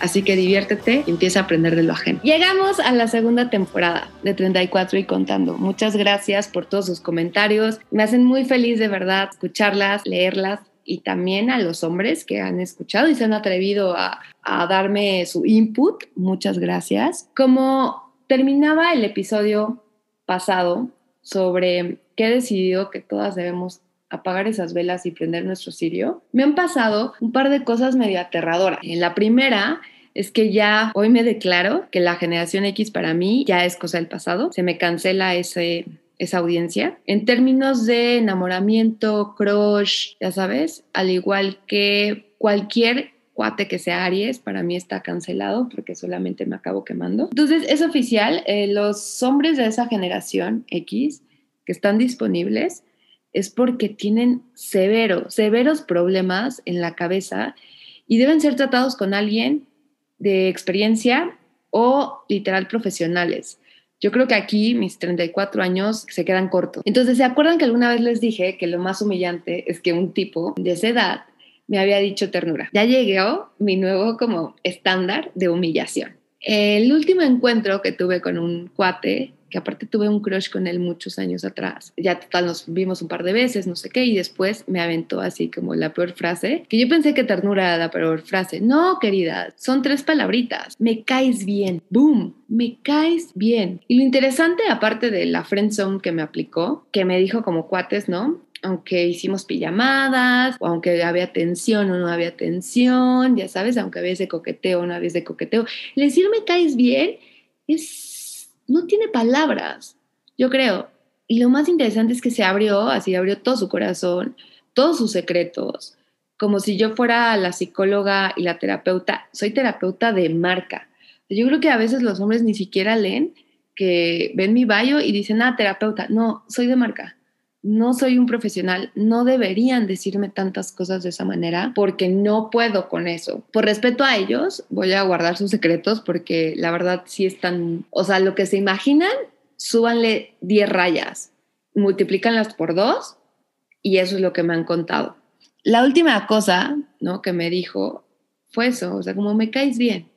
Así que diviértete y empieza a aprender de lo ajeno. Llegamos a la segunda temporada de 34 y contando. Muchas gracias por todos sus comentarios. Me hacen muy feliz de verdad escucharlas, leerlas y también a los hombres que han escuchado y se han atrevido a, a darme su input. Muchas gracias. Como terminaba el episodio pasado sobre que he decidido que todas debemos apagar esas velas y prender nuestro cirio, me han pasado un par de cosas medio aterradoras. En la primera es que ya hoy me declaro que la generación X para mí ya es cosa del pasado, se me cancela ese esa audiencia. En términos de enamoramiento, crush, ya sabes, al igual que cualquier cuate que sea Aries, para mí está cancelado porque solamente me acabo quemando. Entonces, es oficial, eh, los hombres de esa generación X que están disponibles es porque tienen severos, severos problemas en la cabeza y deben ser tratados con alguien de experiencia o literal profesionales. Yo creo que aquí mis 34 años se quedan cortos. Entonces, ¿se acuerdan que alguna vez les dije que lo más humillante es que un tipo de esa edad me había dicho ternura? Ya llegó mi nuevo como estándar de humillación. El último encuentro que tuve con un cuate que aparte tuve un crush con él muchos años atrás. Ya total nos vimos un par de veces, no sé qué, y después me aventó así como la peor frase, que yo pensé que ternura era la peor frase. No, querida, son tres palabritas. Me caes bien. Boom, me caes bien. Y lo interesante, aparte de la friend zone que me aplicó, que me dijo como cuates, ¿no? aunque hicimos pijamadas, o aunque había tensión o no había tensión, ya sabes, aunque había ese coqueteo o no había ese coqueteo, decir me caes bien es no tiene palabras, yo creo. Y lo más interesante es que se abrió, así abrió todo su corazón, todos sus secretos, como si yo fuera la psicóloga y la terapeuta. Soy terapeuta de marca. Yo creo que a veces los hombres ni siquiera leen que ven mi bio y dicen, ah, terapeuta. No, soy de marca no soy un profesional, no deberían decirme tantas cosas de esa manera porque no puedo con eso. Por respeto a ellos, voy a guardar sus secretos porque la verdad sí están, o sea, lo que se imaginan, súbanle 10 rayas, multiplícanlas por dos y eso es lo que me han contado. La última cosa, ¿no? Que me dijo fue eso, o sea, como me caes bien.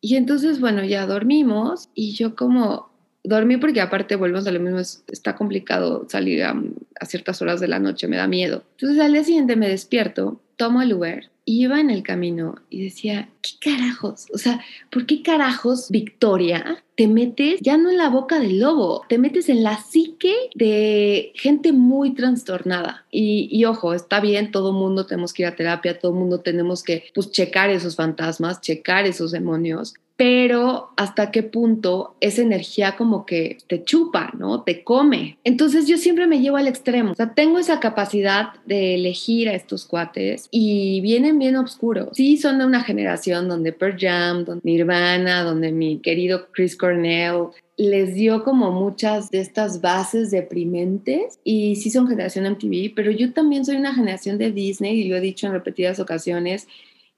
Y entonces, bueno, ya dormimos y yo como, dormí porque aparte volvemos a lo mismo, está complicado salir a, ciertas horas de la noche, me da miedo. Entonces al día siguiente me despierto, tomo el Uber y iba en el camino y decía, ¿qué carajos? O sea, ¿por qué carajos, Victoria, te metes ya no en la boca del lobo, te metes en la psique de gente muy trastornada? Y, y ojo, está bien, todo mundo tenemos que ir a terapia, todo mundo tenemos que pues, checar esos fantasmas, checar esos demonios, pero hasta qué punto esa energía como que te chupa, ¿no? Te come. Entonces yo siempre me llevo al extremo. O sea, tengo esa capacidad de elegir a estos cuates y vienen bien oscuros. Sí, son de una generación donde Pearl Jam, donde Nirvana, donde mi querido Chris Cornell les dio como muchas de estas bases deprimentes y sí son generación MTV, pero yo también soy una generación de Disney y lo he dicho en repetidas ocasiones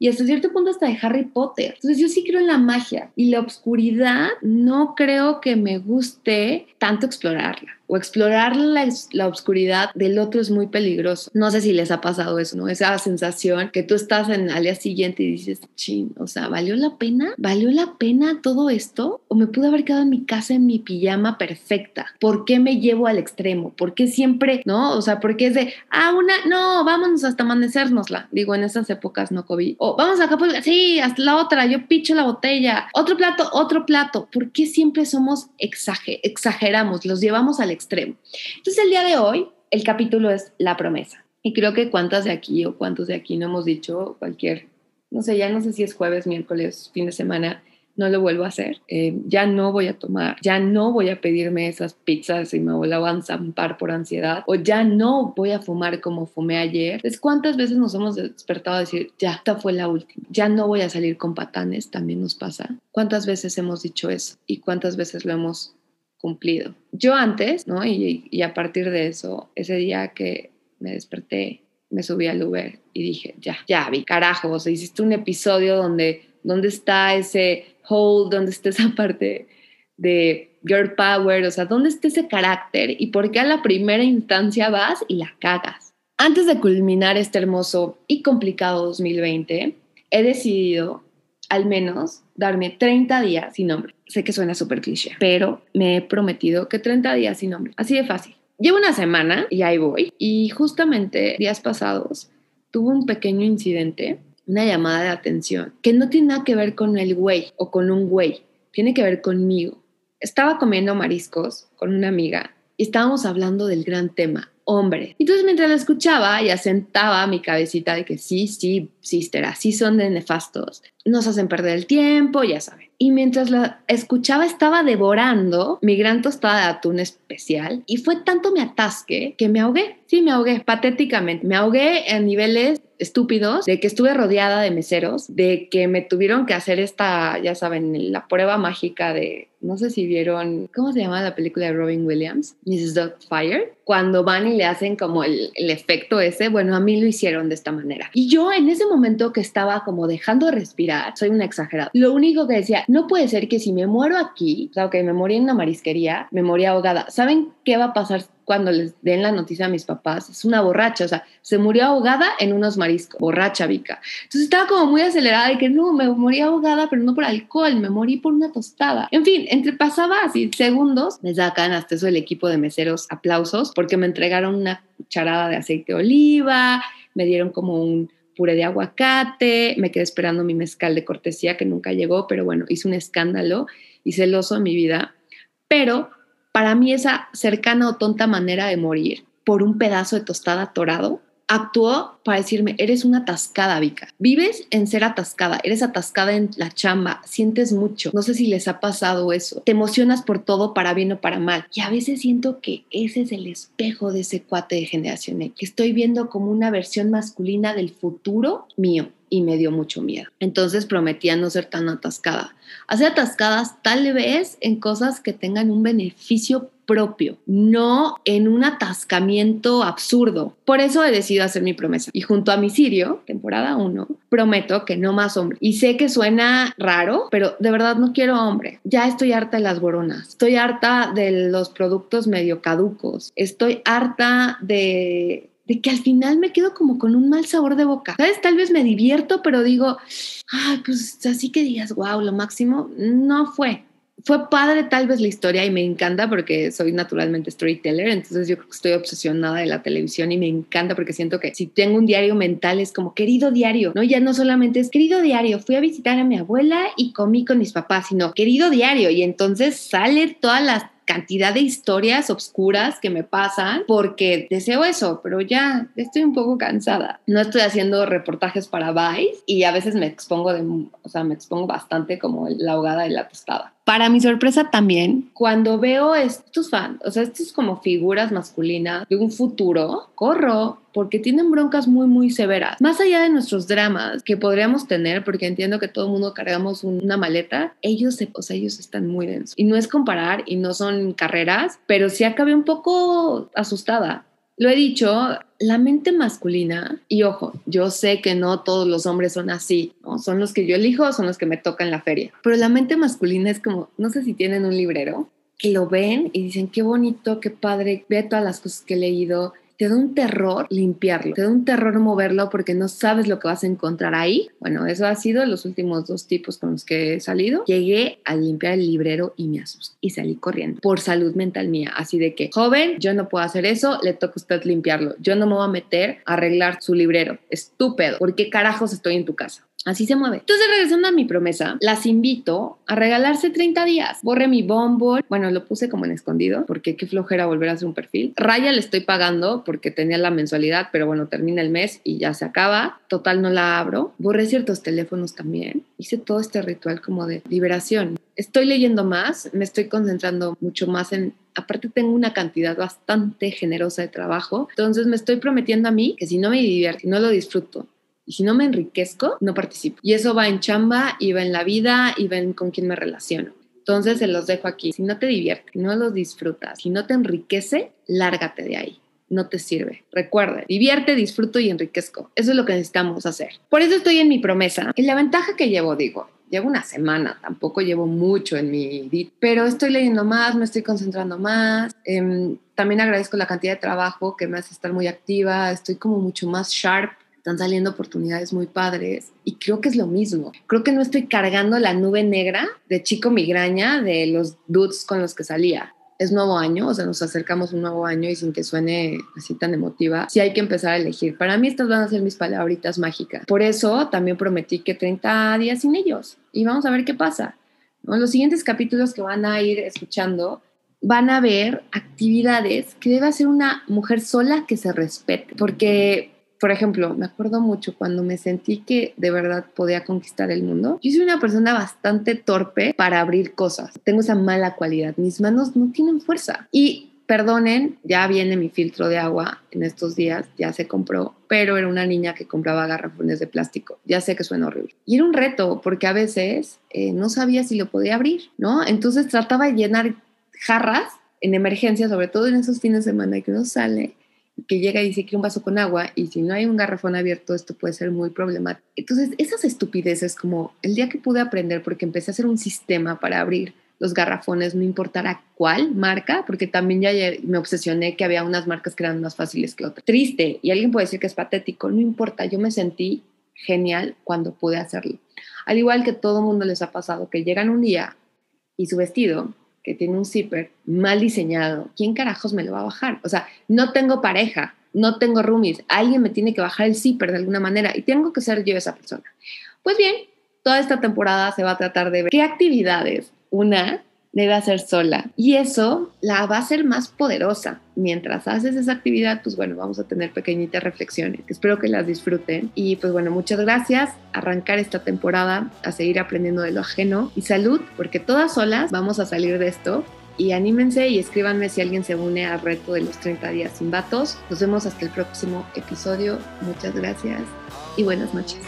y hasta cierto punto hasta de Harry Potter. Entonces yo sí creo en la magia y la oscuridad no creo que me guste tanto explorarla o explorar la, la oscuridad del otro es muy peligroso. No sé si les ha pasado eso, ¿no? Esa sensación que tú estás en, al día siguiente y dices, chin, o sea, ¿valió la pena? ¿Valió la pena todo esto? ¿O me pude haber quedado en mi casa en mi pijama perfecta? ¿Por qué me llevo al extremo? ¿Por qué siempre, no? O sea, ¿por qué es de, ah, una, no, vámonos hasta amanecérnosla? Digo, en esas épocas no COVID. O vamos acá, pues, sí, hasta la otra, yo picho la botella. Otro plato, otro plato. ¿Por qué siempre somos exager exageramos, los llevamos al extremo. Entonces el día de hoy el capítulo es la promesa. Y creo que cuántas de aquí o cuántos de aquí no hemos dicho cualquier, no sé, ya no sé si es jueves, miércoles, fin de semana, no lo vuelvo a hacer, eh, ya no voy a tomar, ya no voy a pedirme esas pizzas y me voy a zampar por ansiedad, o ya no voy a fumar como fumé ayer. Es cuántas veces nos hemos despertado a decir, ya, esta fue la última, ya no voy a salir con patanes, también nos pasa. ¿Cuántas veces hemos dicho eso y cuántas veces lo hemos cumplido? Yo antes, ¿no? Y, a partir de eso, ese día que me desperté, me subí al Uber y dije, ya, ya vi, carajo, o sea, hiciste un episodio donde, donde está ese hold, donde está esa parte de girl power, o sea, dónde está ese carácter y por qué a la primera instancia vas y la cagas. Antes de culminar este hermoso y complicado 2020, he decidido al menos darme 30 días sin nombre. Sé que suena súper cliché, pero me he prometido que 30 días sin nombre. Así de fácil. Llevo una semana y ahí voy. Y justamente días pasados tuve un pequeño incidente, una llamada de atención, que no tiene nada que ver con el güey o con un güey, tiene que ver conmigo. Estaba comiendo mariscos con una amiga y estábamos hablando del gran tema, hombre. Entonces mientras la escuchaba y asentaba mi cabecita de que sí, sí, sister, así son de nefastos, nos hacen perder el tiempo, ya saben y mientras la escuchaba estaba devorando mi gran tostada de atún especial y fue tanto mi atasque que me ahogué. Sí, me ahogué patéticamente. Me ahogué en niveles estúpidos de que estuve rodeada de meseros, de que me tuvieron que hacer esta, ya saben, la prueba mágica de, no sé si vieron, ¿cómo se llama la película de Robin Williams? Mrs. Fire. Cuando van y le hacen como el, el efecto ese, bueno, a mí lo hicieron de esta manera. Y yo en ese momento que estaba como dejando de respirar, soy una exagerada, lo único que decía, no puede ser que si me muero aquí, o sea, ok, me morí en una marisquería, me morí ahogada. ¿Saben qué va a pasar cuando les den la noticia a mis papás? Es una borracha, o sea, se murió ahogada en unos mariscos, borracha, Vika. Entonces estaba como muy acelerada de que no, me morí ahogada, pero no por alcohol, me morí por una tostada. En fin, entre pasaba así segundos, me sacan hasta eso el equipo de meseros aplausos porque me entregaron una cucharada de aceite de oliva, me dieron como un puré de aguacate, me quedé esperando mi mezcal de cortesía que nunca llegó, pero bueno, hice un escándalo y celoso en mi vida. Pero para mí esa cercana o tonta manera de morir por un pedazo de tostada torado actuó para decirme, eres una atascada, Vika. Vives en ser atascada, eres atascada en la chamba, sientes mucho. No sé si les ha pasado eso. Te emocionas por todo para bien o para mal. Y a veces siento que ese es el espejo de ese cuate de generación que estoy viendo como una versión masculina del futuro mío y me dio mucho miedo. Entonces prometía no ser tan atascada. Hacer atascadas tal vez en cosas que tengan un beneficio propio, no en un atascamiento absurdo. Por eso he decidido hacer mi promesa. Y junto a mi Sirio, temporada 1, prometo que no más hombre. Y sé que suena raro, pero de verdad no quiero hombre. Ya estoy harta de las boronas. Estoy harta de los productos medio caducos. Estoy harta de que al final me quedo como con un mal sabor de boca. ¿Sabes? Tal vez me divierto, pero digo, ay, pues así que digas, wow, lo máximo, no fue fue padre tal vez la historia y me encanta porque soy naturalmente storyteller, entonces yo estoy obsesionada de la televisión y me encanta porque siento que si tengo un diario mental es como querido diario, ¿no? Ya no solamente es querido diario, fui a visitar a mi abuela y comí con mis papás, sino querido diario y entonces sale todas las cantidad de historias obscuras que me pasan porque deseo eso, pero ya estoy un poco cansada. No estoy haciendo reportajes para Vice y a veces me expongo de, o sea, me expongo bastante como la ahogada de la tostada. Para mi sorpresa también, cuando veo estos fans, o sea, estas como figuras masculinas de un futuro, corro porque tienen broncas muy, muy severas. Más allá de nuestros dramas que podríamos tener, porque entiendo que todo el mundo cargamos una maleta, ellos, o sea, ellos están muy densos. Y no es comparar y no son carreras, pero sí acabé un poco asustada lo he dicho, la mente masculina, y ojo, yo sé que no todos los hombres son así, son los que yo elijo, son los que me tocan la feria, pero la mente masculina es como, no sé si tienen un librero, que lo ven y dicen, qué bonito, qué padre, ve todas las cosas que he leído, te da un terror limpiarlo, te da un terror moverlo porque no sabes lo que vas a encontrar ahí. Bueno, eso ha sido los últimos dos tipos con los que he salido. Llegué a limpiar el librero y me asusté y salí corriendo por salud mental mía. Así de que, joven, yo no puedo hacer eso, le toca a usted limpiarlo. Yo no me voy a meter a arreglar su librero. Estúpido. ¿Por qué carajos estoy en tu casa? Así se mueve. Entonces, regresando a mi promesa, las invito a regalarse 30 días. Borre mi Bumble. Bueno, lo puse como en escondido porque qué flojera volver a hacer un perfil. Raya le estoy pagando porque tenía la mensualidad, pero bueno, termina el mes y ya se acaba. Total, no la abro. Borré ciertos teléfonos también. Hice todo este ritual como de liberación. Estoy leyendo más, me estoy concentrando mucho más en aparte tengo una cantidad bastante generosa de trabajo, entonces me estoy prometiendo a mí que si no me divierto, no lo disfruto, y si no me enriquezco, no participo. Y eso va en chamba, y va en la vida, y va en con quién me relaciono. Entonces se los dejo aquí. Si no te divierte, no los disfrutas, si no te enriquece, lárgate de ahí. No te sirve. Recuerda, divierte, disfruto y enriquezco. Eso es lo que necesitamos hacer. Por eso estoy en mi promesa. Y la ventaja que llevo, digo, llevo una semana, tampoco llevo mucho en mi pero estoy leyendo más, me estoy concentrando más. Em, también agradezco la cantidad de trabajo que me hace estar muy activa, estoy como mucho más sharp están saliendo oportunidades muy padres y creo que es lo mismo. Creo que no estoy cargando la nube negra de chico migraña de los dudes con los que salía. Es nuevo año, o sea, nos acercamos un nuevo año y sin que suene así tan emotiva, sí hay que empezar a elegir. Para mí estas van a ser mis palabritas mágicas. Por eso también prometí que 30 días sin ellos y vamos a ver qué pasa. En los siguientes capítulos que van a ir escuchando, van a ver actividades que debe hacer una mujer sola que se respete, porque por ejemplo, me acuerdo mucho cuando me sentí que de verdad podía conquistar el mundo. Yo soy una persona bastante torpe para abrir cosas. Tengo esa mala cualidad. Mis manos no tienen fuerza. Y perdonen, ya viene mi filtro de agua en estos días, ya se compró, pero era una niña que compraba garrafones de plástico. Ya sé que suena horrible. Y era un reto porque a veces eh, no sabía si lo podía abrir, ¿no? Entonces trataba de llenar jarras en emergencia, sobre todo en esos fines de semana que uno sale que llega y dice que un vaso con agua y si no hay un garrafón abierto esto puede ser muy problemático. Entonces, esas estupideces como el día que pude aprender porque empecé a hacer un sistema para abrir los garrafones, no importara cuál marca, porque también ya me obsesioné que había unas marcas que eran más fáciles que otras. Triste, y alguien puede decir que es patético, no importa, yo me sentí genial cuando pude hacerlo. Al igual que todo mundo les ha pasado, que llegan un día y su vestido que tiene un zipper mal diseñado, ¿quién carajos me lo va a bajar? O sea, no tengo pareja, no tengo roomies, alguien me tiene que bajar el zipper de alguna manera y tengo que ser yo esa persona. Pues bien, toda esta temporada se va a tratar de ver qué actividades, una, debe hacer sola. Y eso la va a hacer más poderosa. Mientras haces esa actividad, pues bueno, vamos a tener pequeñitas reflexiones. Espero que las disfruten. Y pues bueno, muchas gracias. Arrancar esta temporada a seguir aprendiendo de lo ajeno. Y salud, porque todas solas vamos a salir de esto. Y anímense y escríbanme si alguien se une al reto de los 30 días sin vatos. Nos vemos hasta el próximo episodio. Muchas gracias y buenas noches.